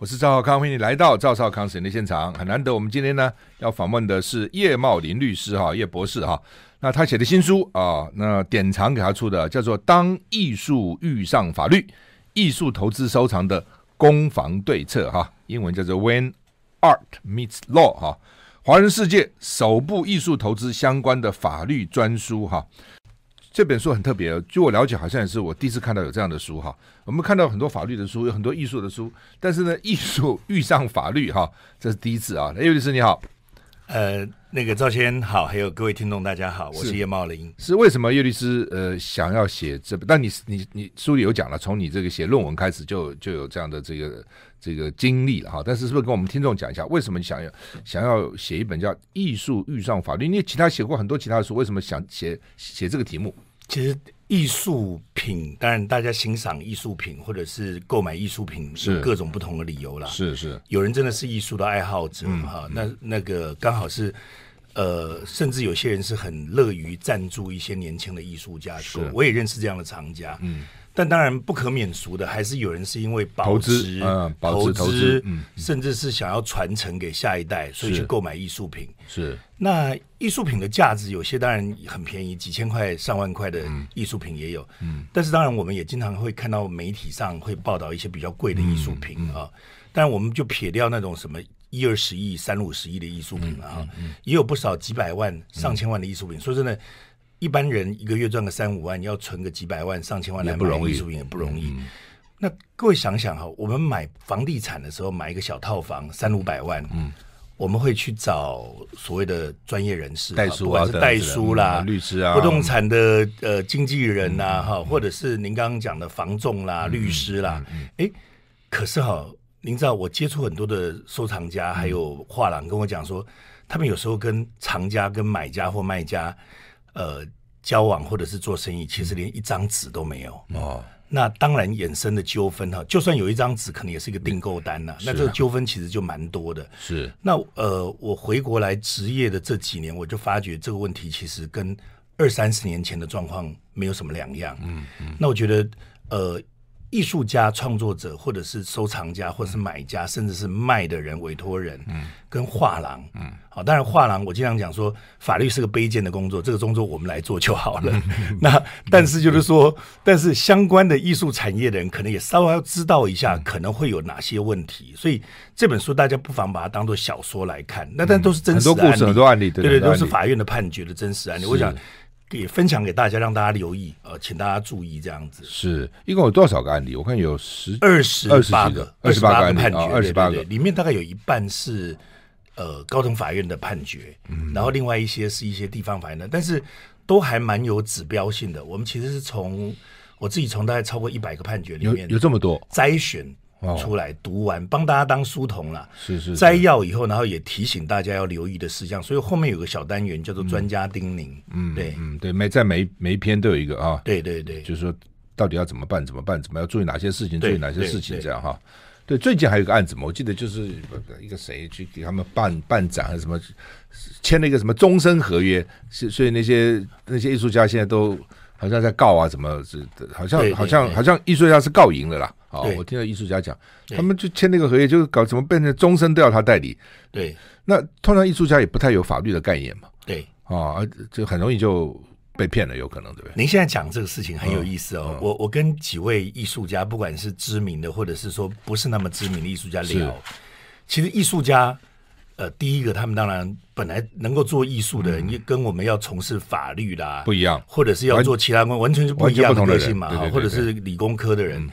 我是赵少康，欢迎你来到赵少康时间的现场。很难得，我们今天呢要访问的是叶茂林律师哈，叶博士哈。那他写的新书啊，那典藏给他出的叫做《当艺术遇上法律：艺术投资收藏的攻防对策》哈，英文叫做 When Art Meets Law 哈，华人世界首部艺术投资相关的法律专书哈。这本书很特别，据我了解，好像也是我第一次看到有这样的书哈。我们看到很多法律的书，有很多艺术的书，但是呢，艺术遇上法律哈，这是第一次啊。叶律师你好。呃，那个赵先好，还有各位听众大家好，我是叶茂林。是为什么叶律师呃想要写这本？但你你你书里有讲了，从你这个写论文开始就就有这样的这个这个经历了哈。但是是不是跟我们听众讲一下，为什么你想要想要写一本叫《艺术遇上法律》？你其他写过很多其他的书，为什么想写写这个题目？其实艺术品，当然大家欣赏艺术品或者是购买艺术品，是各种不同的理由啦。是是，有人真的是艺术的爱好者哈、嗯，那那个刚好是，呃，甚至有些人是很乐于赞助一些年轻的艺术家。是，我也认识这样的藏家。嗯。但当然不可免俗的，还是有人是因为保值、嗯、投资、投资、嗯，甚至是想要传承给下一代，所以去购买艺术品。是。那艺术品的价值有些当然很便宜，几千块、上万块的艺术品也有。嗯。但是当然，我们也经常会看到媒体上会报道一些比较贵的艺术品啊。但，我们就撇掉那种什么一二十亿、三五十亿的艺术品了啊，也有不少几百万、上千万的艺术品。说真的。一般人一个月赚个三五万，你要存个几百万、上千万来买艺术品也不容易。嗯、那各位想想哈，我们买房地产的时候，买一个小套房三五百万，嗯，我们会去找所谓的专业人士，代书啊，不管是代书啦、嗯、律师啊、不动产的呃经纪人呐、啊，哈、嗯，或者是您刚刚讲的房仲啦、嗯、律师啦，哎、可是哈，您知道我接触很多的收藏家还有画廊，跟我讲说，他们有时候跟藏家、跟买家或卖家。呃，交往或者是做生意，其实连一张纸都没有哦。那当然衍生的纠纷哈，就算有一张纸，可能也是一个订购单呐、啊。那这个纠纷其实就蛮多的。是。那呃，我回国来职业的这几年，我就发觉这个问题其实跟二三十年前的状况没有什么两样。嗯嗯。那我觉得呃。艺术家、创作者，或者是收藏家，或者是买家，甚至是卖的人、委托人，嗯，跟画廊，嗯，好，当然画廊，我经常讲说，法律是个卑贱的工作，这个工作我们来做就好了。嗯、那但是就是说、嗯，但是相关的艺术产业的人，可能也稍微要知道一下，可能会有哪些问题。所以这本书大家不妨把它当做小说来看，那但都是真实的案例，很多故事、很多案例，对对，都是法院的判决的真实案例。我想。也分享给大家，让大家留意，呃，请大家注意这样子。是一共有多少个案例？我看有十二十八个，二十八个判决，二十八个里面大概有一半是呃高等法院的判决，嗯，然后另外一些是一些地方法院的，但是都还蛮有指标性的。我们其实是从我自己从大概超过一百个判决里面有有这么多筛选。出来读完，帮、哦、大家当书童了。是是，是摘要以后，然后也提醒大家要留意的事项。所以后面有个小单元叫做专家叮咛。嗯，对，嗯，对，每在每每一篇都有一个啊。对对对，就是说到底要怎么办？怎么办？怎么要注意哪些事情？注意哪些事情？这样哈。对，最近还有一个案子嘛，我记得就是一个谁去给他们办办展还是什么，签了一个什么终身合约，所以那些那些艺术家现在都。好像在告啊，怎么是？好像好像好像艺术家是告赢了啦。啊，我听到艺术家讲，他们就签那个合约，就是搞怎么变成终身都要他代理。对，那通常艺术家也不太有法律的概念嘛。对，啊，就很容易就被骗了，有可能对不对？您现在讲这个事情很有意思哦。嗯、我我跟几位艺术家，不管是知名的，或者是说不是那么知名的艺术家聊，其实艺术家。呃，第一个，他们当然本来能够做艺术的人，跟我们要从事法律啦不一样，或者是要做其他工，完全是不一样的个性嘛，哈，或者是理工科的人。嗯、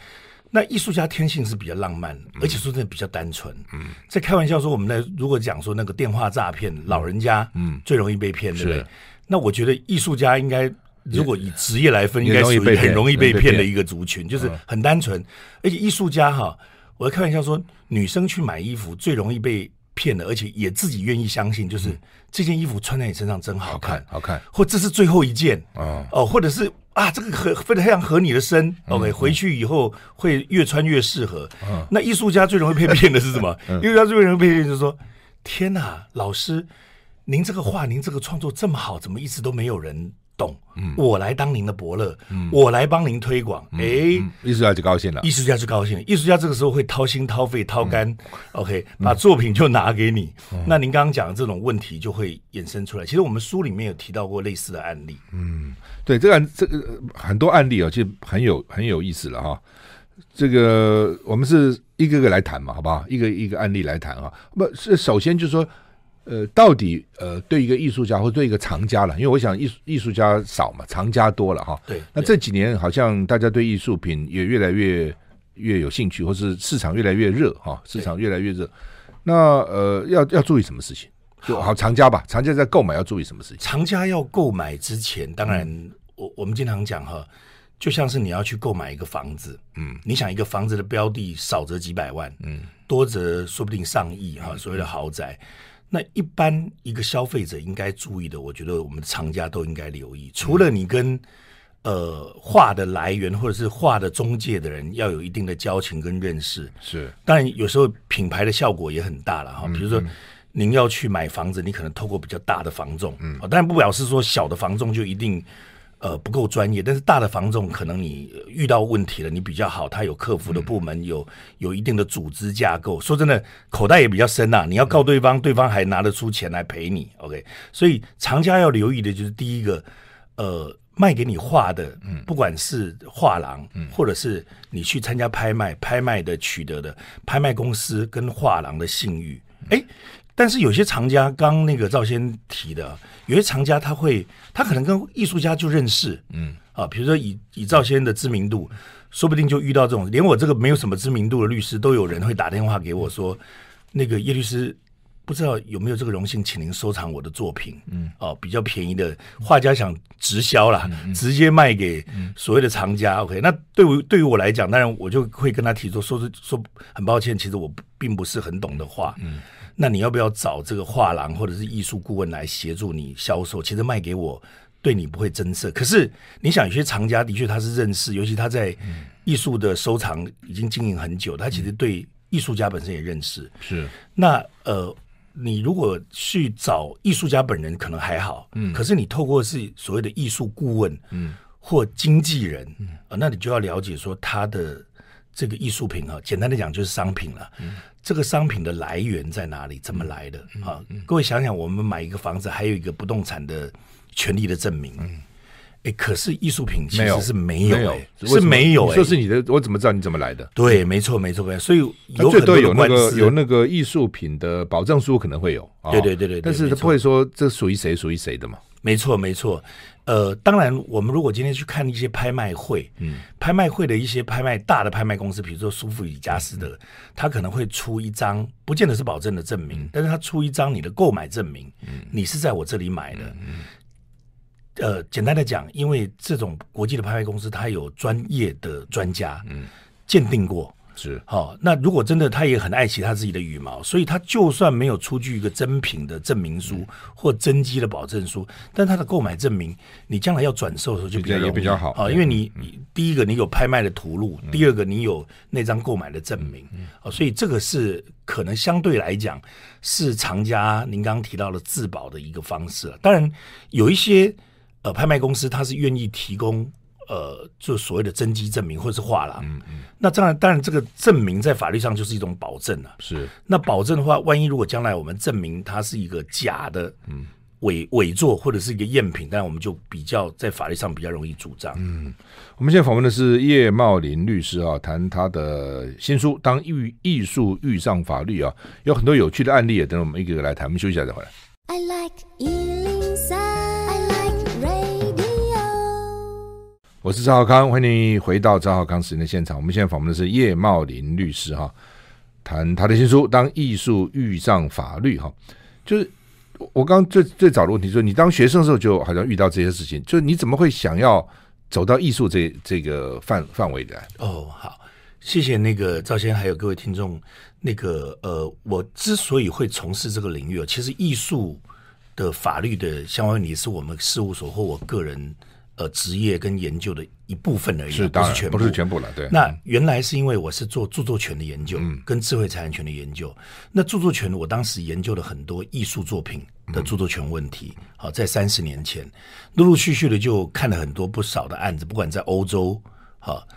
那艺术家天性是比较浪漫，嗯、而且说真的比较单纯。嗯，在开玩笑说，我们在，如果讲说那个电话诈骗，老人家嗯。最容易被骗，对不对？那我觉得艺术家应该，如果以职业来分，应该属于很容易被骗的一个族群，就是很单纯，而且艺术家哈。我在开玩笑说，女生去买衣服最容易被骗的，而且也自己愿意相信，就是、嗯、这件衣服穿在你身上真好看，好看，好看或这是最后一件哦，哦，或者是啊，这个合非常合你的身、嗯、，OK，回去以后会越穿越适合。嗯、那艺术家最容易被骗的是什么？艺术、嗯、家最容易被骗就是说，天哪，老师，您这个画，您这个创作这么好，怎么一直都没有人？懂，嗯，我来当您的伯乐，嗯，我来帮您推广，哎，艺术家就高兴了，艺术家就高兴了，艺术家这个时候会掏心掏肺掏肝，OK，把作品就拿给你。那您刚刚讲的这种问题就会衍生出来。其实我们书里面有提到过类似的案例，嗯，对，这个这个很多案例啊，其实很有很有意思了哈。这个我们是一个个来谈嘛，好不好？一个一个案例来谈啊。不是，首先就是说。呃，到底呃，对一个艺术家或对一个藏家了，因为我想艺术艺术家少嘛，藏家多了哈。对。那这几年好像大家对艺术品也越来越越有兴趣，或是市场越来越热哈，市场越来越热。那呃，要要注意什么事情？就好，藏家吧，藏家在购买要注意什么事情？藏家要购买之前，当然我我们经常讲哈，就像是你要去购买一个房子，嗯，你想一个房子的标的少则几百万，嗯，多则说不定上亿哈，所谓的豪宅。那一般一个消费者应该注意的，我觉得我们厂家都应该留意。除了你跟呃画的来源或者是画的中介的人要有一定的交情跟认识，是。当然有时候品牌的效果也很大了哈。比如说您要去买房子，你可能透过比较大的房仲，嗯，当然不表示说小的房仲就一定。呃，不够专业，但是大的房仲可能你遇到问题了，你比较好，他有客服的部门，有有一定的组织架构。说真的，口袋也比较深呐、啊。你要告对方，对方还拿得出钱来赔你。OK，所以藏家要留意的就是第一个，呃，卖给你画的，不管是画廊，或者是你去参加拍卖，拍卖的取得的拍卖公司跟画廊的信誉，哎。但是有些藏家，刚那个赵先提的，有些藏家他会，他可能跟艺术家就认识，嗯。啊，比如说以以赵先的知名度，说不定就遇到这种，连我这个没有什么知名度的律师，都有人会打电话给我说，那个叶律师不知道有没有这个荣幸，请您收藏我的作品，嗯。哦，比较便宜的画家想直销啦，直接卖给所谓的藏家，OK，那对于对于我来讲，当然我就会跟他提出说，是说很抱歉，其实我并不是很懂的画，嗯。那你要不要找这个画廊或者是艺术顾问来协助你销售？其实卖给我，对你不会增色。可是你想，有些藏家的确他是认识，尤其他在艺术的收藏已经经营很久，他其实对艺术家本身也认识。是。那呃，你如果去找艺术家本人，可能还好。嗯。可是你透过是所谓的艺术顾问，嗯，或经纪人，嗯，呃，那你就要了解说他的这个艺术品啊，简单的讲就是商品了。嗯。这个商品的来源在哪里？怎么来的？啊，各位想想，我们买一个房子，还有一个不动产的权利的证明。嗯，哎，可是艺术品其实是没有，是没有。说是你的，我怎么知道你怎么来的？对，没错，没错，所以有最多有那个有那个艺术品的保证书可能会有。对对对对，但是他不会说这属于谁属于谁的嘛？没错，没错。呃，当然，我们如果今天去看一些拍卖会，嗯，拍卖会的一些拍卖大的拍卖公司，比如说苏富比、佳士得，他可能会出一张，不见得是保证的证明，但是他出一张你的购买证明，嗯，你是在我这里买的，嗯，呃，简单的讲，因为这种国际的拍卖公司，它有专业的专家，嗯，鉴定过。是。好，那如果真的他也很爱惜他自己的羽毛，所以他就算没有出具一个真品的证明书或真机的保证书，但他的购买证明，你将来要转售的时候就比较也比较好啊，因为你你第一个你有拍卖的图录，第二个你有那张购买的证明啊，所以这个是可能相对来讲是藏家您刚刚提到的自保的一个方式了。当然有一些呃拍卖公司他是愿意提供。呃，就所谓的真机证明或者是画廊，嗯嗯，那当然，当然这个证明在法律上就是一种保证了。是，那保证的话，万一如果将来我们证明它是一个假的，嗯，伪伪作或者是一个赝品，当然我们就比较在法律上比较容易主张。嗯，我们现在访问的是叶茂林律师啊，谈他的新书《当艺艺术遇上法律》啊，有很多有趣的案例，等我们一个个来谈。我们休息一下再回来。I like 我是赵浩康，欢迎你回到赵浩康时间的现场。我们现在访问的是叶茂林律师哈，谈他的新书《当艺术遇上法律》哈。就是我刚最最早的问题说，你当学生的时候就好像遇到这些事情，就是你怎么会想要走到艺术这这个范范围的？哦，好，谢谢那个赵先，还有各位听众。那个呃，我之所以会从事这个领域，其实艺术的法律的相关问题是我们事务所或我个人呃职业跟研究的一部分而已，是当然不是全部，不是全部了。对，那原来是因为我是做著作权的研究，嗯，跟智慧财产权的研究。那著作权，我当时研究了很多艺术作品的著作权问题。好，在三十年前，陆陆续续的就看了很多不少的案子，不管在欧洲，好。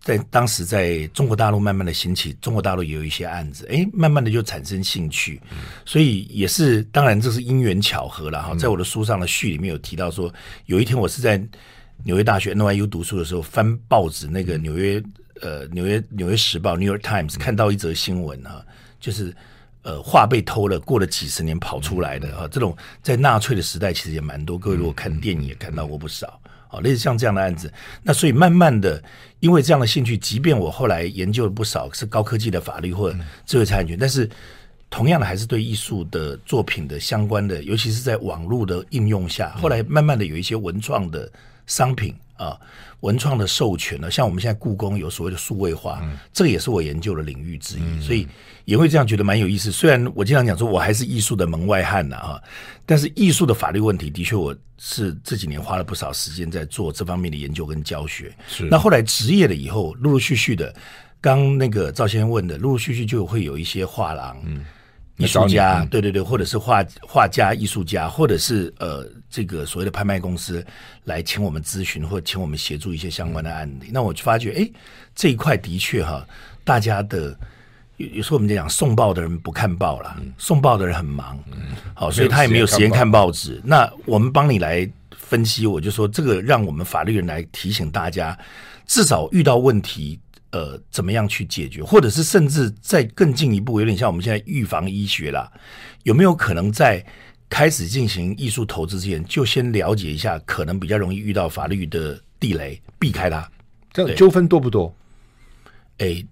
在当时，在中国大陆慢慢的兴起，中国大陆也有一些案子，哎，慢慢的就产生兴趣，所以也是当然这是因缘巧合了哈。在我的书上的序里面有提到说，有一天我是在纽约大学 NYU 读书的时候，翻报纸那个纽约呃纽约纽约时报 New York Times 看到一则新闻哈，就是呃画被偷了，过了几十年跑出来的啊，这种在纳粹的时代其实也蛮多，各位如果看电影也看到过不少。好，类似像这样的案子，那所以慢慢的，因为这样的兴趣，即便我后来研究了不少是高科技的法律或者智慧财产权，但是同样的还是对艺术的作品的相关的，尤其是在网络的应用下，后来慢慢的有一些文创的商品啊，文创的授权呢，像我们现在故宫有所谓的数位化，这个也是我研究的领域之一，所以。也会这样觉得蛮有意思。虽然我经常讲说，我还是艺术的门外汉呢啊，但是艺术的法律问题，的确我是这几年花了不少时间在做这方面的研究跟教学。是。那后来职业了以后，陆陆续续的，刚那个赵先生问的，陆陆续续就会有一些画廊、嗯，艺术家，对对对，或者是画画家、艺术家，或者是呃这个所谓的拍卖公司来请我们咨询，或者请我们协助一些相关的案例。嗯、那我就发觉，哎，这一块的确哈，大家的。有有时候我们在讲送报的人不看报了，嗯、送报的人很忙，嗯、好，所以他也没有时间看报纸。那我们帮你来分析，我就说这个让我们法律人来提醒大家，至少遇到问题，呃，怎么样去解决，或者是甚至再更进一步，有点像我们现在预防医学啦，有没有可能在开始进行艺术投资之前，就先了解一下可能比较容易遇到法律的地雷，避开它？这样纠纷多不多？哎。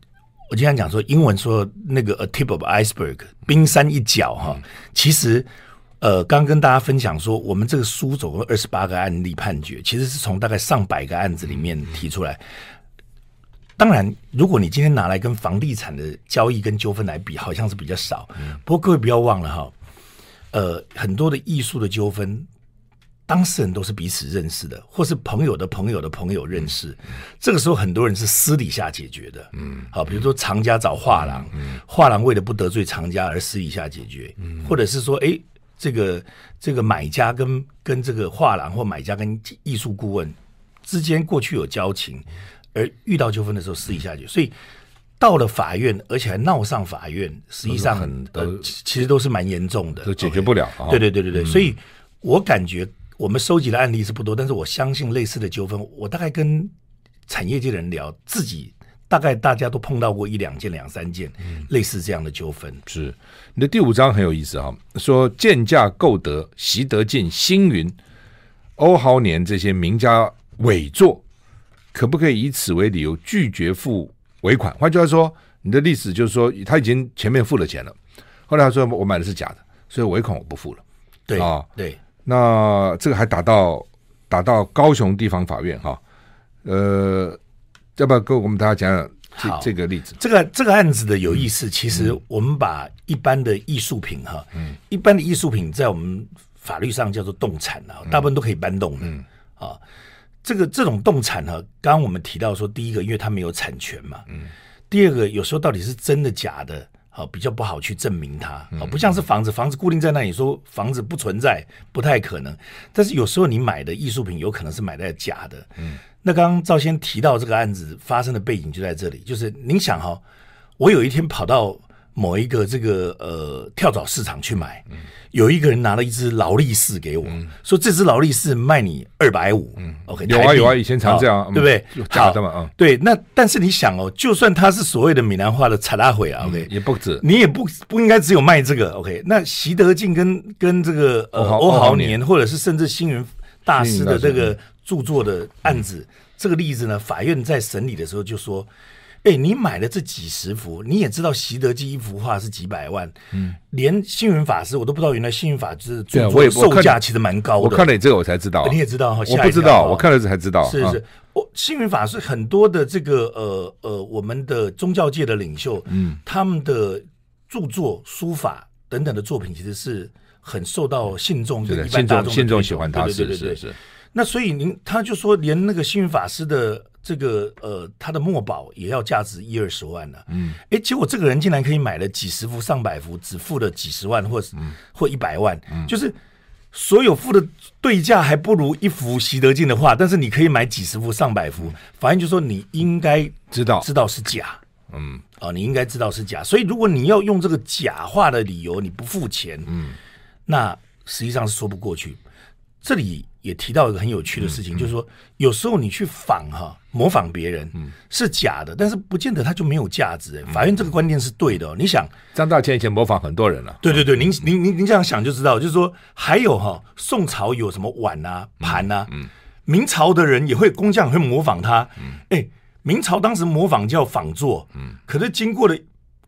我经常讲说，英文说那个 a tip of iceberg，冰山一角哈。嗯、其实，呃，刚跟大家分享说，我们这个书总共二十八个案例判决，其实是从大概上百个案子里面提出来。当然，如果你今天拿来跟房地产的交易跟纠纷来比，好像是比较少。不过各位不要忘了哈，呃，很多的艺术的纠纷。当事人都是彼此认识的，或是朋友的朋友的朋友认识。嗯、这个时候，很多人是私底下解决的。嗯，好，比如说藏家找画廊，嗯，画廊为了不得罪藏家而私底下解决。嗯，或者是说，哎，这个这个买家跟跟这个画廊或买家跟艺术顾问之间过去有交情，而遇到纠纷的时候私底下解决。所以到了法院，而且还闹上法院，实际上很呃，其实都是蛮严重的，都解决不了。Okay 对对对对所以我感觉。我们收集的案例是不多，但是我相信类似的纠纷，我大概跟产业界的人聊，自己大概大家都碰到过一两件、两三件类似这样的纠纷。是你的第五章很有意思哈，说见价购得、习得进、星云、欧豪年这些名家伪作，可不可以以此为理由拒绝付尾款？换句话说，你的历史就是说他已经前面付了钱了，后来他说我买的是假的，所以尾款我不付了。对啊，对。那这个还打到打到高雄地方法院哈，呃，要不要跟我们大家讲讲这这个例子？这个这个案子的有意思，其实我们把一般的艺术品哈，嗯，一般的艺术品在我们法律上叫做动产啊，大部分都可以搬动的，嗯啊，这个这种动产呢，刚刚我们提到说，第一个因为它没有产权嘛，嗯，第二个有时候到底是真的假的？好，比较不好去证明它，啊，不像是房子，房子固定在那里，说房子不存在，不太可能。但是有时候你买的艺术品有可能是买的假的。嗯，那刚刚赵先提到这个案子发生的背景就在这里，就是您想哈，我有一天跑到。某一个这个呃跳蚤市场去买，有一个人拿了一只劳力士给我，说这只劳力士卖你二百五。嗯，OK，有啊有啊，以前常这样，对不对？假的嘛，嗯，对。那但是你想哦，就算他是所谓的闽南话的查拉回啊，OK，也不止，你也不不应该只有卖这个，OK。那习德进跟跟这个呃欧豪年，或者是甚至星云大师的这个著作的案子，这个例子呢，法院在审理的时候就说。哎，你买了这几十幅，你也知道习得基一幅画是几百万，嗯，连星云法师我都不知道，原来星云法师著作售价其实蛮高的。我看了你这个我才知道，你也知道哈？我不知道，我看了才知道。是是，我星云法师很多的这个呃呃，我们的宗教界的领袖，嗯，他们的著作、书法等等的作品，其实是很受到信众的一般大众信众喜欢他，对对对对是。那所以您他就说，连那个星云法师的。这个呃，他的墨宝也要价值一二十万呢。嗯，哎，结果这个人竟然可以买了几十幅、上百幅，只付了几十万，或是、嗯、或一百万，嗯、就是所有付的对价还不如一幅习得进的画，但是你可以买几十幅、上百幅，法院就说你应该知道。知道是假，嗯，哦，你应该知道是假，所以如果你要用这个假画的理由你不付钱，嗯，那实际上是说不过去。这里也提到一个很有趣的事情，就是说，有时候你去仿哈模仿别人，嗯，是假的，但是不见得它就没有价值。哎，法院这个观念是对的。哦。你想，张大千以前模仿很多人了，对对对，您您您您这样想就知道，就是说，还有哈，宋朝有什么碗啊、盘啊，嗯，明朝的人也会工匠会模仿他，嗯，哎，明朝当时模仿叫仿作，嗯，可是经过了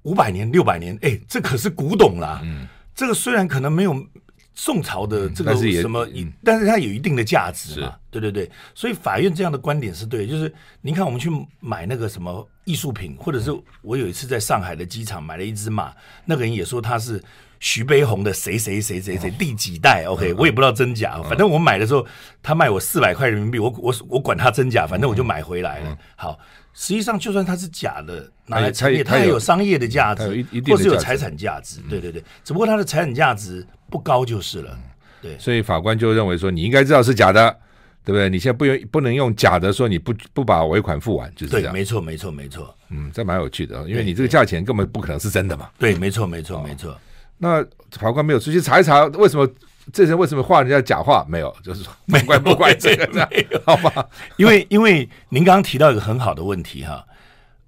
五百年、六百年，哎，这可是古董啦，嗯，这个虽然可能没有。宋朝的这个什么，嗯、但是它有一定的价值嘛？对对对，所以法院这样的观点是对，就是您看我们去买那个什么艺术品，或者是我有一次在上海的机场买了一只马，那个人也说他是徐悲鸿的谁谁谁谁谁第几代，OK，我也不知道真假，反正我买的时候他卖我四百块人民币，我我我管他真假，反正我就买回来了。好。实际上，就算它是假的，拿来陈列，它也有商业的价值，或是有财产价值。对对对，只不过它的财产价值不高就是了。对，所以法官就认为说，你应该知道是假的，对不对？你现在不用不能用假的说你不不把尾款付完，就是这样。对，没错，没错，没错。嗯，这蛮有趣的，因为你这个价钱根本不可能是真的嘛。对，没错，没错，没错。那法官没有出去查一查，为什么？这人为什么画人家假画？没有，就是说没怪不怪这个，好吧？因为因为您刚刚提到一个很好的问题哈，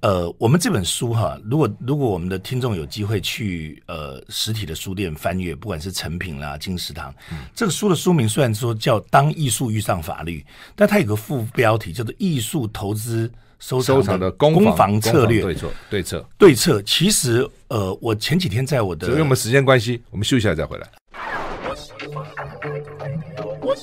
呃，我们这本书哈，如果如果我们的听众有机会去呃实体的书店翻阅，不管是成品啦、金石堂，嗯、这个书的书名虽然说叫《当艺术遇上法律》，但它有个副标题叫做《艺术投资收藏的攻防策略对策对策对策》。其实呃，我前几天在我的，因为我们时间关系，我们休息一下再回来。我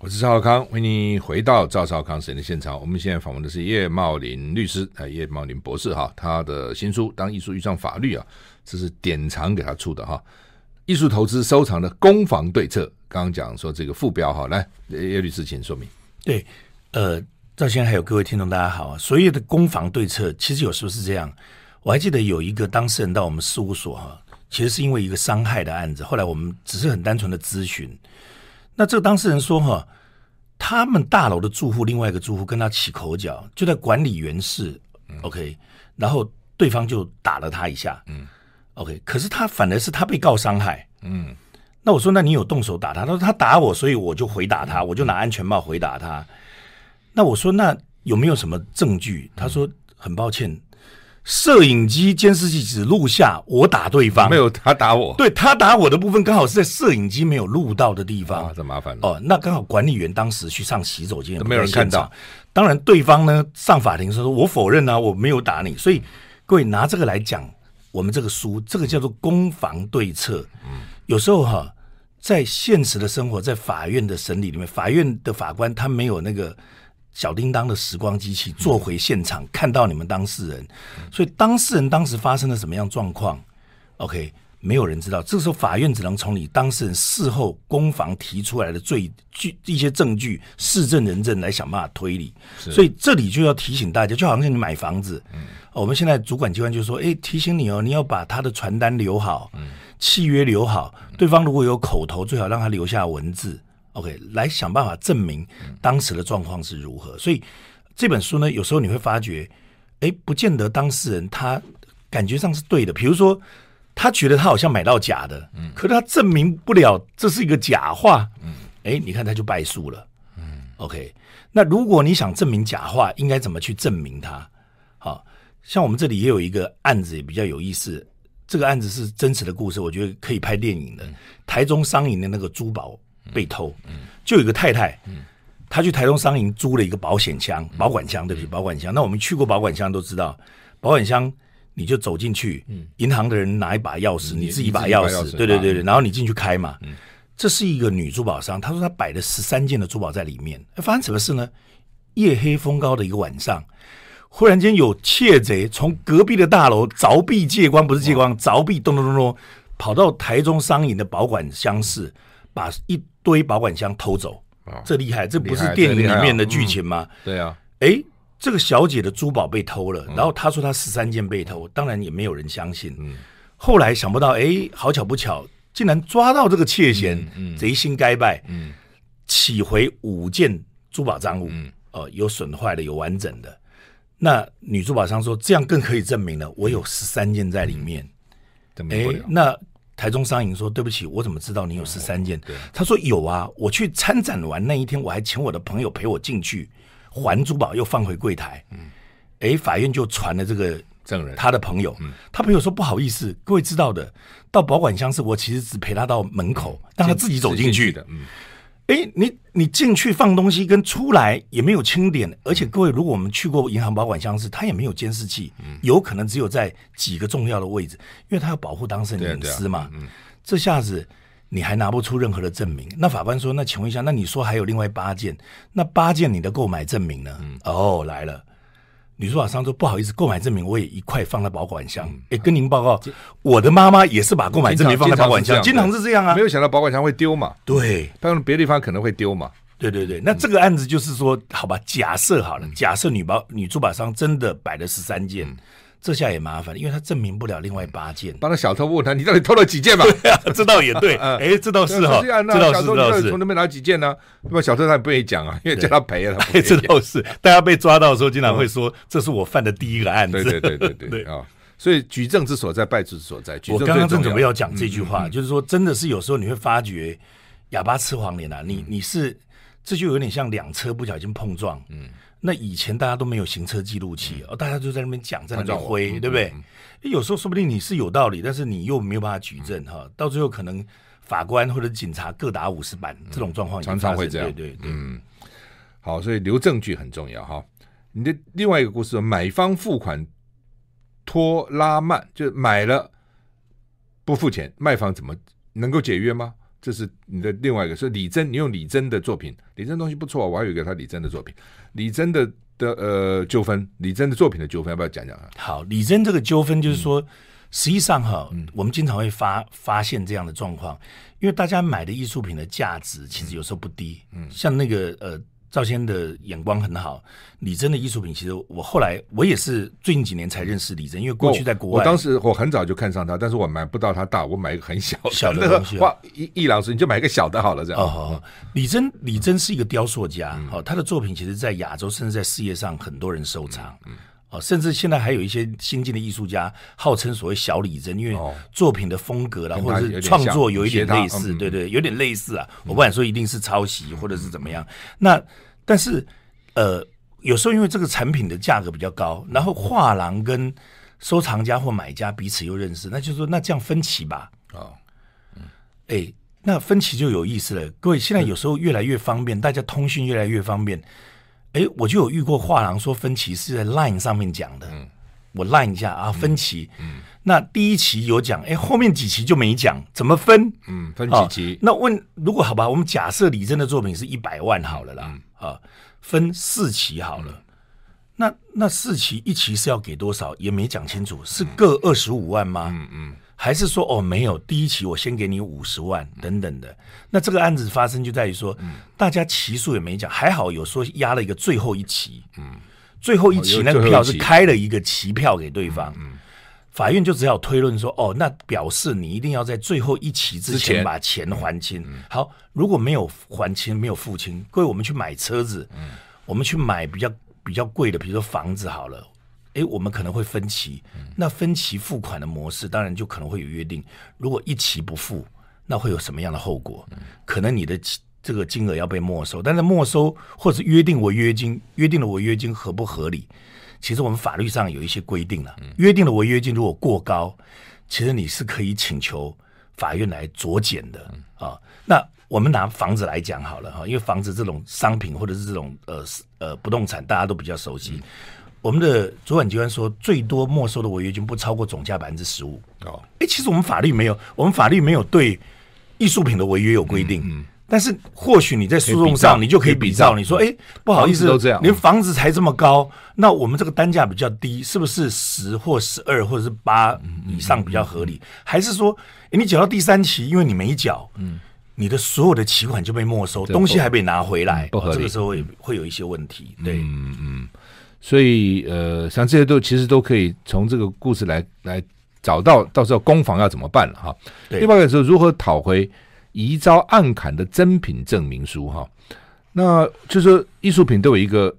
我是赵少康，欢迎你回到赵少康时间的现场。我们现在访问的是叶茂林律师，呃，叶茂林博士哈，他的新书《当艺术遇上法律》啊，这是典藏给他出的哈。艺术投资收藏的攻防对策，刚刚讲说这个副标哈，来叶律师请说明。对，呃，赵先生还有各位听众大家好。所谓的攻防对策，其实有时候是这样。我还记得有一个当事人到我们事务所哈。其实是因为一个伤害的案子，后来我们只是很单纯的咨询。那这个当事人说：“哈，他们大楼的住户另外一个住户跟他起口角，就在管理员室。OK，然后对方就打了他一下。嗯，OK，可是他反而是他被告伤害。嗯，那我说：那你有动手打他？他说他打我，所以我就回打他，我就拿安全帽回打他。那我说：那有没有什么证据？他说：很抱歉。”摄影机、监视器只录下我打对方，没有他打我。对，他打我的部分刚好是在摄影机没有录到的地方，啊，这麻烦了。哦，那刚好管理员当时去上洗手间，没有人看到。当然，对方呢上法庭说：“我否认啊，我没有打你。”所以各位拿这个来讲，我们这个书，这个叫做攻防对策。嗯，有时候哈，在现实的生活，在法院的审理里面，法院的法官他没有那个。小叮当的时光机器坐回现场，嗯、看到你们当事人，所以当事人当时发生了什么样状况？OK，没有人知道。这个时候法院只能从你当事人事后攻防提出来的罪据一些证据、事证人证来想办法推理。所以这里就要提醒大家，就好像是你买房子，嗯、我们现在主管机关就说：“哎，提醒你哦，你要把他的传单留好，嗯、契约留好，对方如果有口头，最好让他留下文字。” OK，来想办法证明当时的状况是如何。所以这本书呢，有时候你会发觉，哎，不见得当事人他感觉上是对的。比如说，他觉得他好像买到假的，嗯，可是他证明不了这是一个假话，嗯，哎，你看他就败诉了，嗯，OK。那如果你想证明假话，应该怎么去证明它？好，像我们这里也有一个案子也比较有意思，这个案子是真实的故事，我觉得可以拍电影的。台中商银的那个珠宝。被偷，就有一个太太，她去台中商银租了一个保险箱、保管箱，对不起，保管箱。那我们去过保管箱都知道，保管箱你就走进去，银行的人拿一把钥匙，你自己一把钥匙，对对对对，然后你进去开嘛。这是一个女珠宝商，她说她摆了十三件的珠宝在里面。发生什么事呢？夜黑风高的一个晚上，忽然间有窃贼从隔壁的大楼凿壁借光，不是借光，凿壁咚咚咚咚，跑到台中商银的保管箱室，把一堆保管箱偷走。这厉害，这不是电影里面的剧情吗？对啊，哎，这个小姐的珠宝被偷了，然后她说她十三件被偷，当然也没有人相信。后来想不到，哎，好巧不巧。竟然抓到这个窃嫌，贼、嗯嗯、心该败，嗯，起回五件珠宝赃物，呃，有损坏的，有完整的。那女珠宝商说，这样更可以证明了，我有十三件在里面。哎、嗯，那台中商银说，对不起，我怎么知道你有十三件？哦、他说有啊，我去参展完那一天，我还请我的朋友陪我进去还珠宝，又放回柜台。嗯，哎，法院就传了这个。证人，他的朋友，嗯、他朋友说不好意思，各位知道的，到保管箱是我其实只陪他到门口，让他自己走进去的。嗯，哎，你你进去放东西跟出来也没有清点，而且各位，如果我们去过银行保管箱室，它也没有监视器，嗯、有可能只有在几个重要的位置，因为它要保护当事人隐私嘛。这下子你还拿不出任何的证明。那法官说，那请问一下，那你说还有另外八件，那八件你的购买证明呢？嗯、哦，来了。女珠宝商说：“不好意思，购买证明我也一块放在保管箱。哎、嗯，跟您报告，我的妈妈也是把购买证明放在保管箱，经常是这样啊。没有想到保管箱会丢嘛？对，但别的地方可能会丢嘛？对对对。那这个案子就是说，好吧，假设好了，嗯、假设女宝女珠宝商真的摆了十三件。嗯”这下也麻烦了，因为他证明不了另外八件。帮他小偷问他，你到底偷了几件嘛？对啊，这倒也对。哎，这倒是哈，这倒是，这倒是。从那边拿几件呢？那么小偷他也不愿意讲啊，因为叫他赔啊。哎，这倒是。大家被抓到的时候，经常会说：“这是我犯的第一个案子。”对对对对 对啊！所以举证之所在，败之所在。我刚刚正准备要讲这句话，就是说，真的是有时候你会发觉哑巴吃黄连啊！你你是这就有点像两车不小心碰撞。嗯。那以前大家都没有行车记录器，哦，大家就在那边讲，在那边挥，对不对？有时候说不定你是有道理，但是你又没有办法举证哈，到最后可能法官或者警察各打五十板，这种状况常常会这样。对对对，嗯，好，所以留证据很重要哈。你的另外一个故事，买方付款拖拉慢，就买了不付钱，卖方怎么能够解约吗？这是你的另外一个，是李珍，你用李珍的作品，李珍东西不错，我还有一个他李珍的作品，李珍的的呃纠纷，李珍的作品的纠纷，要不要讲讲啊？好，李珍这个纠纷就是说，嗯、实际上哈，嗯、我们经常会发发现这样的状况，因为大家买的艺术品的价值其实有时候不低，嗯，像那个呃。赵先的眼光很好，李真的艺术品其实我后来我也是最近几年才认识李真，因为过去在国外，我当时我很早就看上他，但是我买不到他大，我买一个很小小的东西。哇，易易老师你就买一个小的好了，这样。哦，好好。李真李真是一个雕塑家，好，他的作品其实在亚洲甚至在世界上很多人收藏。嗯。哦，甚至现在还有一些新进的艺术家，号称所谓小李真，因为作品的风格啦，或者是创作有一点类似，对对，有点类似啊。我不敢说一定是抄袭或者是怎么样。那但是，呃，有时候因为这个产品的价格比较高，然后画廊跟收藏家或买家彼此又认识，那就是说，那这样分歧吧。哦，嗯，哎，那分歧就有意思了。各位，现在有时候越来越方便，大家通讯越来越方便。哎，我就有遇过画廊说分歧是在 Line 上面讲的，嗯、我 Line 一下啊，分歧。嗯，嗯那第一期有讲，哎，后面几期就没讲，怎么分？嗯，分几期？哦、那问，如果好吧，我们假设李真的作品是一百万好了啦，啊、分四期好了。嗯、那那四期一期是要给多少？也没讲清楚，是各二十五万吗？嗯嗯。嗯还是说哦，没有，第一期我先给你五十万等等的。那这个案子发生就在于说，嗯、大家期数也没讲，还好有说压了一个最后一期，嗯，最后一期那个票是开了一个期票给对方，嗯，嗯。法院就只好推论说，哦，那表示你一定要在最后一期之前。把钱还清。嗯嗯、好，如果没有还清，没有付清，各位我们去买车子，嗯，我们去买比较比较贵的，比如说房子好了。哎，我们可能会分期，那分期付款的模式当然就可能会有约定。如果一期不付，那会有什么样的后果？可能你的这个金额要被没收，但是没收或者是约定违约金，约定的违约金合不合理？其实我们法律上有一些规定了，约定的违约金如果过高，其实你是可以请求法院来酌减的啊。那我们拿房子来讲好了哈，因为房子这种商品或者是这种呃呃不动产，大家都比较熟悉。嗯、我们的主管机关说，最多没收的违约金不超过总价百分之十五。哦，哎，其实我们法律没有，我们法律没有对艺术品的违约有规定。嗯。嗯但是或许你在诉讼上，你就可以比照。你说，哎，不好意思，连房子才这么高，那我们这个单价比较低，是不是十或十二或者是八以上比较合理？还是说，哎，你缴到第三期，因为你没缴，嗯，你的所有的期款就被没收，东西还被拿回来，不合理，这个时候会会有一些问题。对，嗯嗯。所以，呃，像这些都其实都可以从这个故事来来找到，到时候攻防要怎么办了哈。另外一个是如何讨回。移遭暗砍的真品证明书，哈，那就是艺术品都有一个，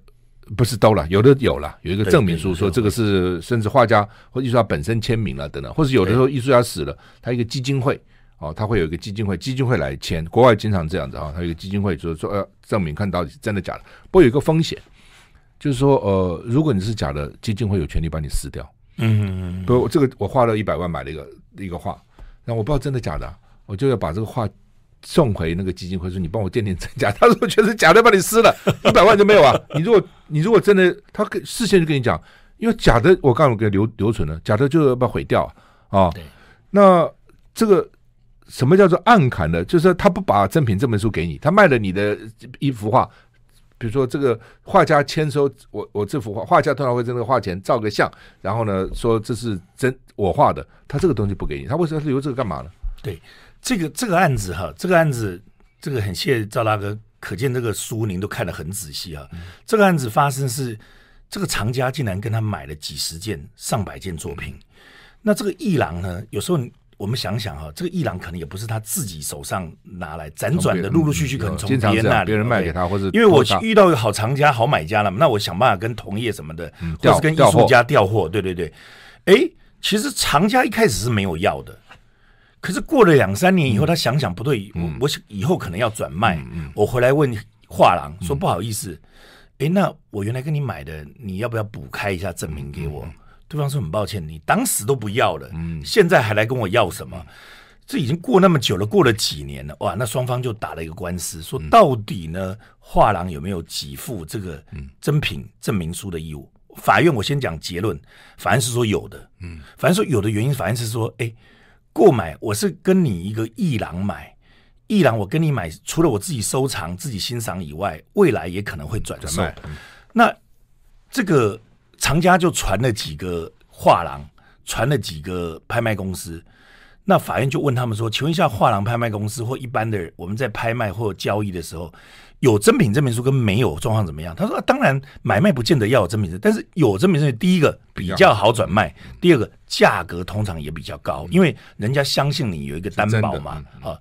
不是都了，有的有了，有一个证明书，说这个是甚至画家或艺术家本身签名了等等，或者有的时候艺术家死了，他一个基金会哦，他会有一个基金会，基金会来签，国外经常这样子啊，他有一个基金会就是说呃证明看到底是真的假的，不过有一个风险，就是说呃如果你是假的，基金会有权利把你撕掉，嗯嗯嗯，不，这个我花了一百万买了一个一个画，那我不知道真的假的，我就要把这个画。送回那个基金会说：“你帮我鉴定真假。”他说：“全是假的，把你撕了，一百万就没有啊！你如果你如果真的，他事先就跟你讲，因为假的我刚刚给留留存了，假的就要把它毁掉啊！啊，那这个什么叫做暗砍呢？就是他不把真品这本书给你，他卖了你的一幅画，比如说这个画家签收我我这幅画，画家通常会在那个画前照个相，然后呢说这是真我画的，他这个东西不给你，他为什么留这个干嘛呢？对。”这个这个案子哈，这个案子，这个很谢谢赵大哥，可见这个书您都看得很仔细哈。嗯、这个案子发生是这个藏家竟然跟他买了几十件、上百件作品。嗯、那这个艺廊呢，有时候我们想想哈，这个伊朗可能也不是他自己手上拿来辗转的，陆陆续续可能从别人那里别人卖给他，或者因为我遇到一个好藏家、好买家了嘛，那我想办法跟同业什么的，嗯、或是跟艺术家调货。对对对，哎，其实藏家一开始是没有要的。可是过了两三年以后，他想想不对，我我以后可能要转卖。我回来问画廊说：“不好意思，哎，那我原来跟你买的，你要不要补开一下证明给我？”对方说：“很抱歉，你当时都不要了，嗯现在还来跟我要什么？这已经过那么久了，过了几年了，哇！那双方就打了一个官司，说到底呢，画廊有没有给付这个真品证明书的义务？法院我先讲结论，法院是说有的，嗯，法院说有的原因，法院是说，哎。购买我是跟你一个艺廊买，艺廊我跟你买，除了我自己收藏、自己欣赏以外，未来也可能会转售。嗯、那这个藏家就传了几个画廊，传了几个拍卖公司。那法院就问他们说：“请问一下，画廊拍卖公司或一般的人，我们在拍卖或交易的时候。”有真品证明书跟没有状况怎么样？他说、啊：“当然，买卖不见得要有真品证，但是有真品证，第一个比较好转卖，第二个价格通常也比较高，因为人家相信你有一个担保嘛。啊，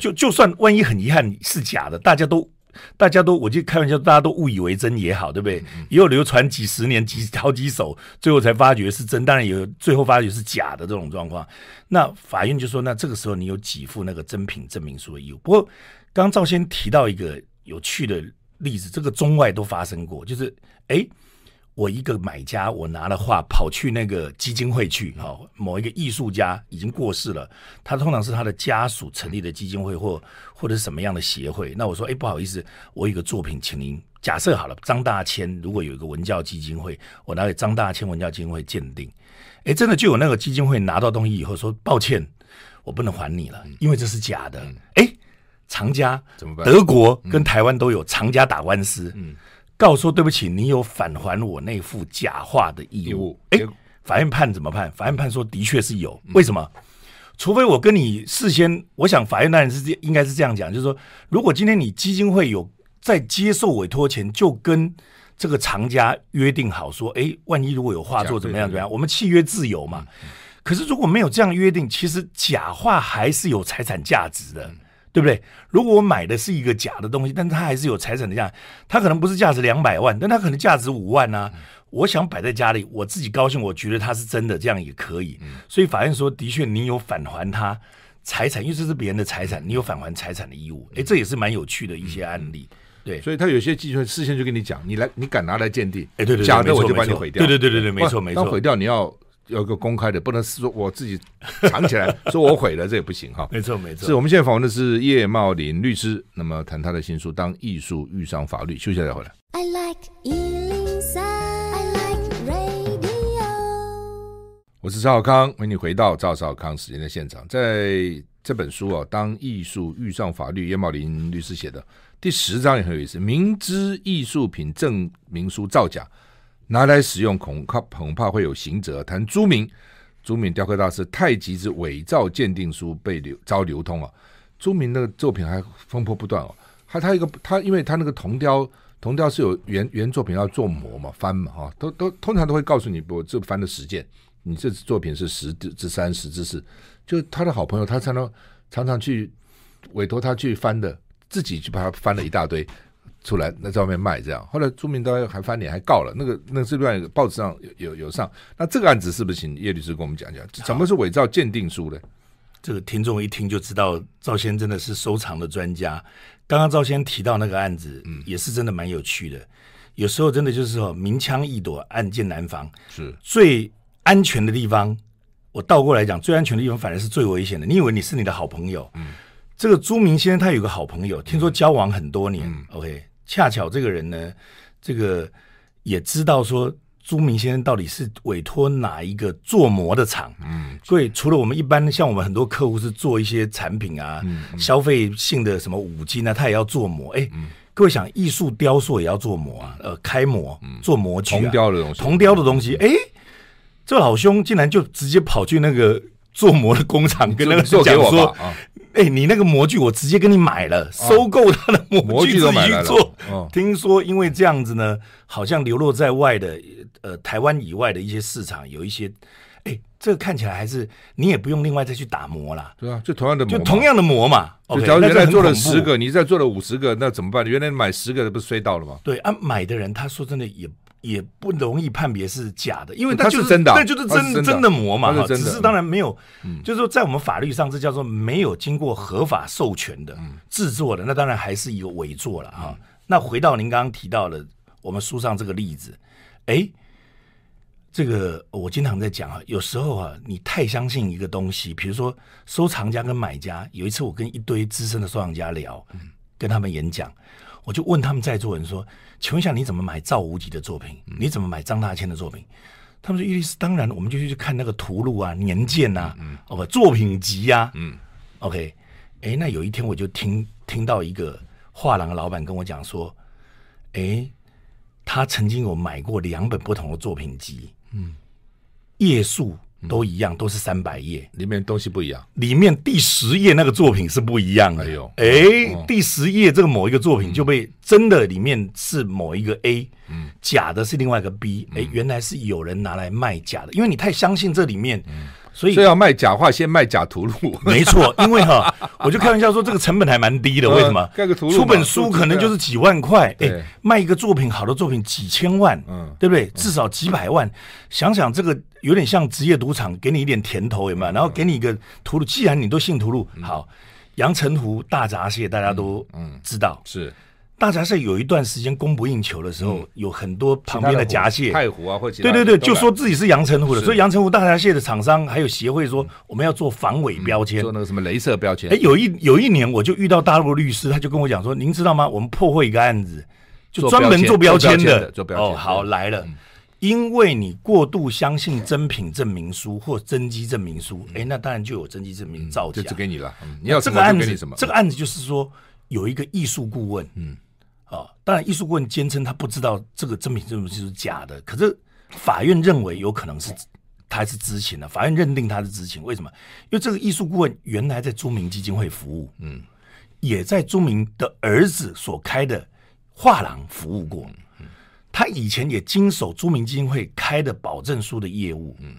就就算万一很遗憾是假的，大家都大家都，我就开玩笑，大家都误以为真也好，对不对？也有流传几十年、几好几手，最后才发觉是真，当然有最后发觉是假的这种状况。那法院就说，那这个时候你有给付那个真品证明书的义务。不过，刚刚赵先提到一个。有趣的例子，这个中外都发生过。就是，哎，我一个买家，我拿了画跑去那个基金会去，哈，某一个艺术家已经过世了，他通常是他的家属成立的基金会或或者是什么样的协会。那我说，哎，不好意思，我有一个作品，请您假设好了，张大千如果有一个文教基金会，我拿给张大千文教基金会鉴定，哎，真的就有那个基金会拿到东西以后说，抱歉，我不能还你了，因为这是假的，哎。藏家怎么办？德国跟台湾都有藏家打官司，嗯，告诉说对不起，你有返还我那幅假画的义务。哎，法院判怎么判？法院判说的确是有，为什么？除非我跟你事先，我想法院当然是这应该是这样讲，就是说，如果今天你基金会有在接受委托前就跟这个藏家约定好说，哎，万一如果有画作怎么样怎么样，我们契约自由嘛。可是如果没有这样约定，其实假画还是有财产价值的。对不对？如果我买的是一个假的东西，但它还是有财产的价值，它可能不是价值两百万，但它可能价值五万啊。嗯、我想摆在家里，我自己高兴，我觉得它是真的，这样也可以。嗯、所以法院说，的确你有返还他财产，因为这是别人的财产，你有返还财产的义务。哎，这也是蛮有趣的一些案例。嗯、对，所以他有些技术事先就跟你讲，你来，你敢拿来鉴定？哎，对对，假的我就把你毁掉。对对对对对，没错没错。当毁掉你要。有个公开的，不能说我自己藏起来，说我毁了，这也不行哈。没错，没错。是我们现在访问的是叶茂林律师，那么谈他的新书《当艺术遇上法律》，休息再回来。I like 103, I like radio。我是赵少康，欢迎你回到赵少康时间的现场。在这本书啊，《当艺术遇上法律》，叶茂林律师写的第十章也很有意思，明知艺术品证明书造假。拿来使用恐怕恐怕会有刑责。谈朱明，朱明雕刻大师太极之伪造鉴定书被流遭流通啊。朱明那个作品还风波不断哦。他他一个他，因为他那个铜雕铜雕是有原原作品要做模嘛翻嘛哈，都都通常都会告诉你我这翻的十件，你这作品是十之三十之四。就他的好朋友，他常常常常去委托他去翻的，自己去把它翻了一大堆。出来，那在外面卖这样。后来朱铭都还翻脸，还告了。那个，那个是另外一个报纸上有有有上。那这个案子是不是请叶律师跟我们讲讲？怎么是伪造鉴定书呢？这个听众一听就知道，赵先真的是收藏的专家。刚刚赵先提到那个案子，嗯，也是真的蛮有趣的。有时候真的就是说，明枪易躲，暗箭难防。是最安全的地方，我倒过来讲，最安全的地方反而是最危险的。你以为你是你的好朋友？嗯，这个朱明先生他有个好朋友，听说交往很多年。嗯，OK。恰巧这个人呢，这个也知道说朱明先生到底是委托哪一个做模的厂。嗯，所以除了我们一般像我们很多客户是做一些产品啊，嗯嗯、消费性的什么五金啊，他也要做模。哎，嗯、各位想艺术雕塑也要做模啊，呃，开模、嗯、做模具、啊，铜雕的东西，铜雕的东西。哎，这老兄竟然就直接跑去那个做模的工厂，跟那个做讲说。哎、欸，你那个模具我直接跟你买了，啊、收购他的模具自己去做。哦、听说因为这样子呢，好像流落在外的呃台湾以外的一些市场有一些，哎、欸，这个看起来还是你也不用另外再去打磨啦。对啊，就同样的模，就同样的磨嘛。就假如原来做了十个，你再做了五十个，那怎么办？原来买十个的不是衰到了吗？对啊，买的人他说真的也。也不容易判别是假的，因为它就是真的，那就是真真的模嘛，哈，只是当然没有，就是说在我们法律上这叫做没有经过合法授权的制作的，那当然还是一个伪作了哈。那回到您刚刚提到的我们书上这个例子，哎，这个我经常在讲啊，有时候啊，你太相信一个东西，比如说收藏家跟买家，有一次我跟一堆资深的收藏家聊，跟他们演讲。我就问他们在座人说：“请问一下，你怎么买赵无极的作品？你怎么买张大千的作品？”他们说：“叶律师，当然，我们就去看那个图录啊、年鉴啊，哦不，作品集呀。”嗯，OK，哎，那有一天我就听听到一个画廊的老板跟我讲说：“哎，他曾经有买过两本不同的作品集，嗯，页数。”都一样，都是三百页，里面东西不一样。里面第十页那个作品是不一样的。哎呦，哎，第十页这个某一个作品就被真的里面是某一个 A，嗯，假的是另外一个 B，哎，原来是有人拿来卖假的，因为你太相信这里面。所以要卖假画，先卖假图录。没错，因为哈，我就开玩笑说，这个成本还蛮低的。为什么？盖个图录，出本书可能就是几万块，哎，卖一个作品，好的作品几千万，嗯，对不对？至少几百万。想想这个有点像职业赌场，给你一点甜头，有没有？然后给你一个图录，既然你都信图录，好，阳澄湖大闸蟹大家都嗯知道是。大闸蟹有一段时间供不应求的时候，有很多旁边的闸蟹，太湖啊，或者对对对，就说自己是阳澄湖的，所以阳澄湖大闸蟹的厂商还有协会说，我们要做防伪标签，做那个什么镭射标签。哎，有一有一年，我就遇到大陆的律师，他就跟我讲说，您知道吗？我们破获一个案子，就专门做标签的。做标签哦，好来了，因为你过度相信真品证明书或真机证明书，哎，那当然就有真机证明造假，就给你了。你要这个案子，这个案子就是说有一个艺术顾问，嗯。啊，当然，艺术顾问坚称他不知道这个真品证明书是假的，可是法院认为有可能是他是知情的，法院认定他是知情。为什么？因为这个艺术顾问原来在朱明基金会服务，嗯，也在朱明的儿子所开的画廊服务过，嗯，他以前也经手朱明基金会开的保证书的业务，嗯。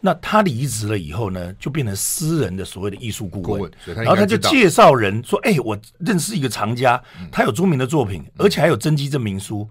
那他离职了以后呢，就变成私人的所谓的艺术顾问，然后他就介绍人说：“哎、欸，我认识一个藏家，他有著名的作品，而且还有真迹证明书，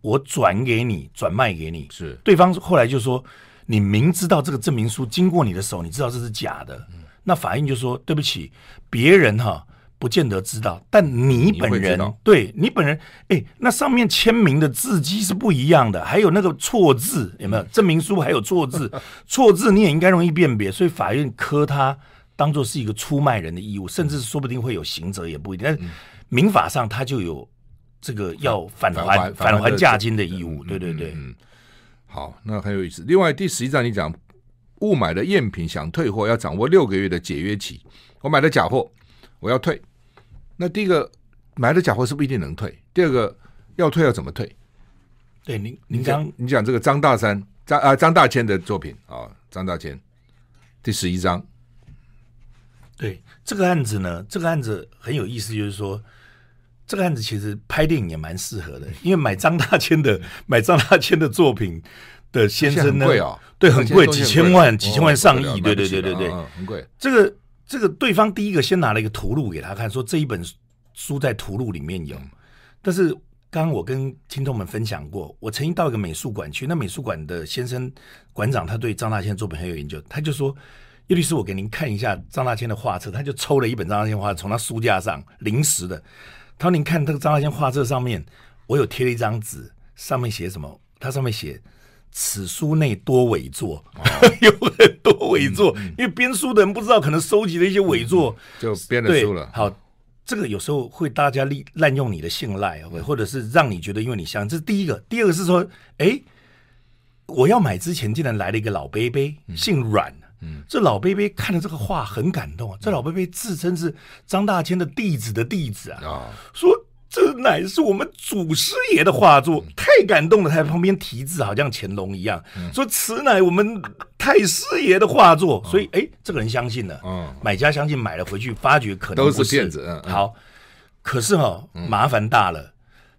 我转给你，转卖给你。”是。对方后来就说：“你明知道这个证明书经过你的手，你知道这是假的。”那法院就说：“对不起，别人哈不见得知道，但你本人你对你本人，哎、欸，那上面签名的字迹是不一样的，还有那个错字有没有？证明书还有错字，错字你也应该容易辨别，所以法院科他当做是一个出卖人的义务，甚至说不定会有刑责，也不一定。但是民法上他就有这个要返还返还价金的义务，对对对。嗯，好，那很有意思。另外第十一章你讲误买的赝品想退货，要掌握六个月的解约期。我买的假货，我要退。那第一个买的假货是不一定能退，第二个要退要怎么退？对，您您刚你讲这个张大山张啊张大千的作品啊、哦，张大千第十一章，对这个案子呢，这个案子很有意思，就是说这个案子其实拍电影也蛮适合的，因为买张大千的买张大千的作品的先生呢，贵哦，对，很贵，几千万、几千万、上亿，对对对对对，很贵，这个。这个对方第一个先拿了一个图录给他看，说这一本书在图录里面有。但是刚刚我跟听众们分享过，我曾经到一个美术馆去，那美术馆的先生馆长他对张大千的作品很有研究，他就说：“叶律师，我给您看一下张大千的画册。”他就抽了一本张大千画册从他书架上临时的。他说：“您看这个张大千画册上面，我有贴了一张纸，上面写什么？他上面写。”此书内多伪作，哦、有很多伪作，因为编书的人不知道，可能收集了一些伪作，嗯、就编了书了。好，这个有时候会大家利滥用你的信赖，或者是让你觉得因为你相信，这是第一个。第二个是说，哎，我要买之前竟然来了一个老伯伯，姓阮，嗯，这老贝贝看了这个画很感动啊，这老贝贝自称是张大千的弟子的弟子啊，哦、说。这乃是我们祖师爷的画作，太感动了。他在旁边题字，好像乾隆一样，说此乃我们太师爷的画作。所以，哎，这个人相信了。嗯，买家相信，买了回去，发觉可能都是骗子。好，可是哈，麻烦大了。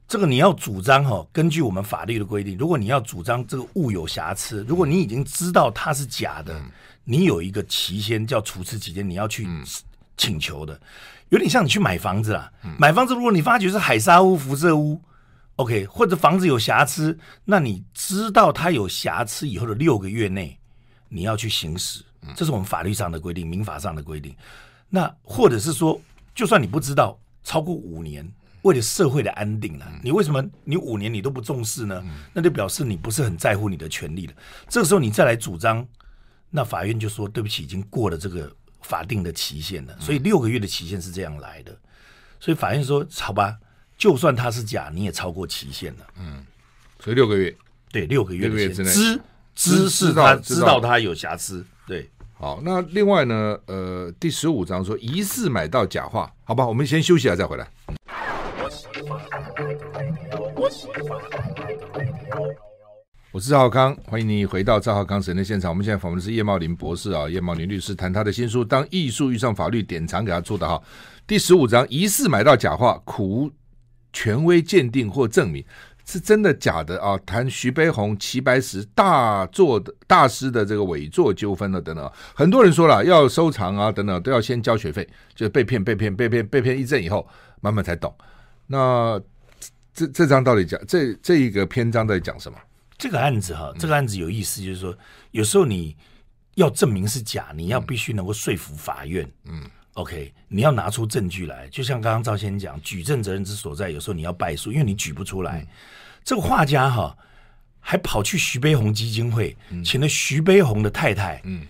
这个你要主张哈，根据我们法律的规定，如果你要主张这个物有瑕疵，如果你已经知道它是假的，你有一个期限叫除斥期间，你要去请求的。有点像你去买房子啊，买房子如果你发觉是海砂屋、辐射屋，OK，或者房子有瑕疵，那你知道它有瑕疵以后的六个月内，你要去行使，这是我们法律上的规定，民法上的规定。那或者是说，就算你不知道，超过五年，为了社会的安定了，你为什么你五年你都不重视呢？那就表示你不是很在乎你的权利了。这个时候你再来主张，那法院就说对不起，已经过了这个。法定的期限的，所以六个月的期限是这样来的，所以法院说好吧，就算它是假，你也超过期限了。嗯，所以六个月，对，六个月的时间知知是他知道他有瑕疵，对。好，那另外呢，呃，第十五章说疑似买到假画，好吧，我们先休息了再回来。我是赵浩康，欢迎你回到赵浩康时间的现场。我们现在访问的是叶茂林博士啊，叶茂林律师谈他的新书《当艺术遇上法律》，典藏给他做的哈。第十五章疑似买到假画，苦无权威鉴定或证明是真的假的啊？谈徐悲鸿、齐白石大作的大师的这个伪作纠纷了等等。很多人说了要收藏啊等等，都要先交学费，就被骗被骗被骗被骗一阵以后，慢慢才懂。那这这章到底讲这这一个篇章在讲什么？这个案子哈，这个案子有意思，就是说，有时候你要证明是假，你要必须能够说服法院。嗯，OK，你要拿出证据来，就像刚刚赵先生讲，举证责任之所在，有时候你要败诉，因为你举不出来。这个画家哈，还跑去徐悲鸿基金会，请了徐悲鸿的太太，嗯，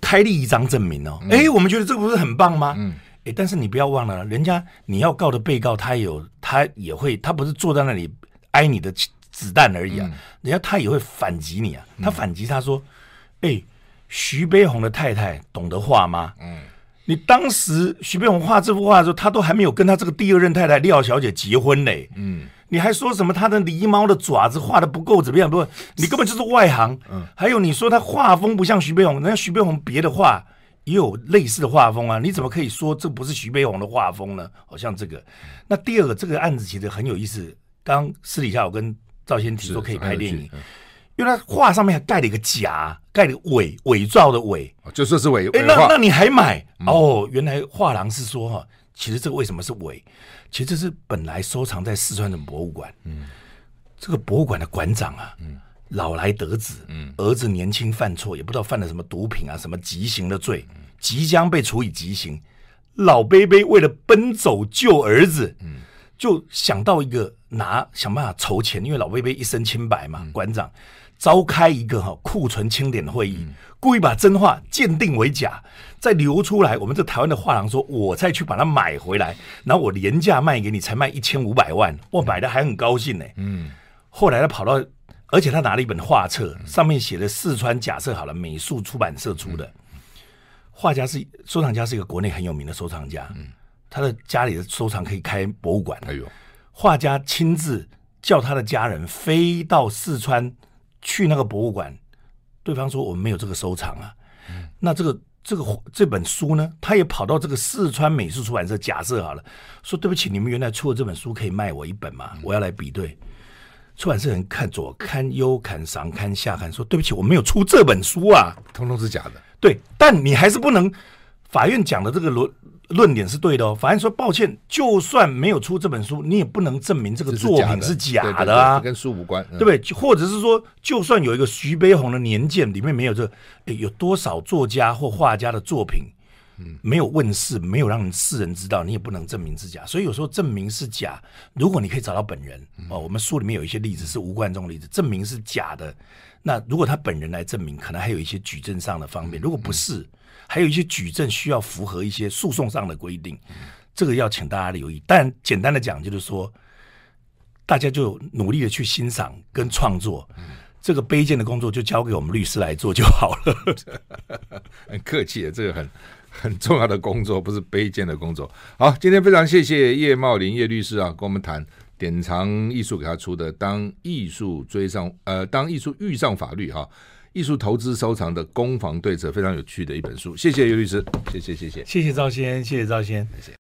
开立一张证明哦。哎，我们觉得这个不是很棒吗？嗯，哎，但是你不要忘了，人家你要告的被告，他有他也会，他不是坐在那里挨你的。子弹而已啊！人家他也会反击你啊！他反击他说：“哎，徐悲鸿的太太懂得画吗？嗯，你当时徐悲鸿画这幅画的时候，他都还没有跟他这个第二任太太廖小姐结婚嘞。嗯，你还说什么他的狸猫的爪子画的不够怎么样？不，你根本就是外行。嗯，还有你说他画风不像徐悲鸿，人家徐悲鸿别的画也有类似的画风啊！你怎么可以说这不是徐悲鸿的画风呢？好像这个。那第二个这个案子其实很有意思。刚私底下我跟赵先提说可以拍电影，因为他画上面还盖了一个假，盖了个伪伪造的伪，就说是伪。哎，那那你还买？哦，原来画廊是说哈，其实这个为什么是伪？其实这是本来收藏在四川的博物馆，嗯，这个博物馆的馆长啊，嗯，老来得子，嗯，儿子年轻犯错，也不知道犯了什么毒品啊，什么极刑的罪，即将被处以极刑，老伯伯为了奔走救儿子，嗯，就想到一个拿想办法筹钱，因为老贝贝一身清白嘛，嗯、馆长召开一个哈库存清点会议，嗯、故意把真画鉴定为假，再流出来，我们这台湾的画廊说，我再去把它买回来，然后我廉价卖给你，才卖一千五百万，我买的还很高兴呢，嗯，后来他跑到，而且他拿了一本画册，上面写的四川假设好了美术出版社出的。嗯画家是收藏家，是一个国内很有名的收藏家。嗯，他的家里的收藏可以开博物馆。哎呦，画家亲自叫他的家人飞到四川去那个博物馆。对方说：“我们没有这个收藏啊。嗯”那这个这个这本书呢？他也跑到这个四川美术出版社，假设好了，说：“对不起，你们原来出的这本书可以卖我一本吗？我要来比对。”出版社人看左看右看上看下看，说：“对不起，我没有出这本书啊，通通是假的。”对，但你还是不能。法院讲的这个论论点是对的哦。法院说：“抱歉，就算没有出这本书，你也不能证明这个作品是假的啊，跟书无关，对不对？或者是说，就算有一个徐悲鸿的年鉴里面没有这有多少作家或画家的作品，嗯，没有问世，没有让世人知道，你也不能证明是假。所以有时候证明是假，如果你可以找到本人哦，我们书里面有一些例子是吴冠中的例子，证明是假的。”那如果他本人来证明，可能还有一些举证上的方面。如果不是，还有一些举证需要符合一些诉讼上的规定，这个要请大家留意。但简单的讲，就是说，大家就努力的去欣赏跟创作，这个卑贱的工作就交给我们律师来做就好了。很客气的，这个很很重要的工作，不是卑贱的工作。好，今天非常谢谢叶茂林叶律师啊，跟我们谈。典藏艺术给他出的《当艺术追上呃，当艺术遇上法律》哈，艺术投资收藏的攻防对策，非常有趣的一本书。谢谢尤律师，谢谢谢谢，谢谢赵先，谢谢赵先，谢谢。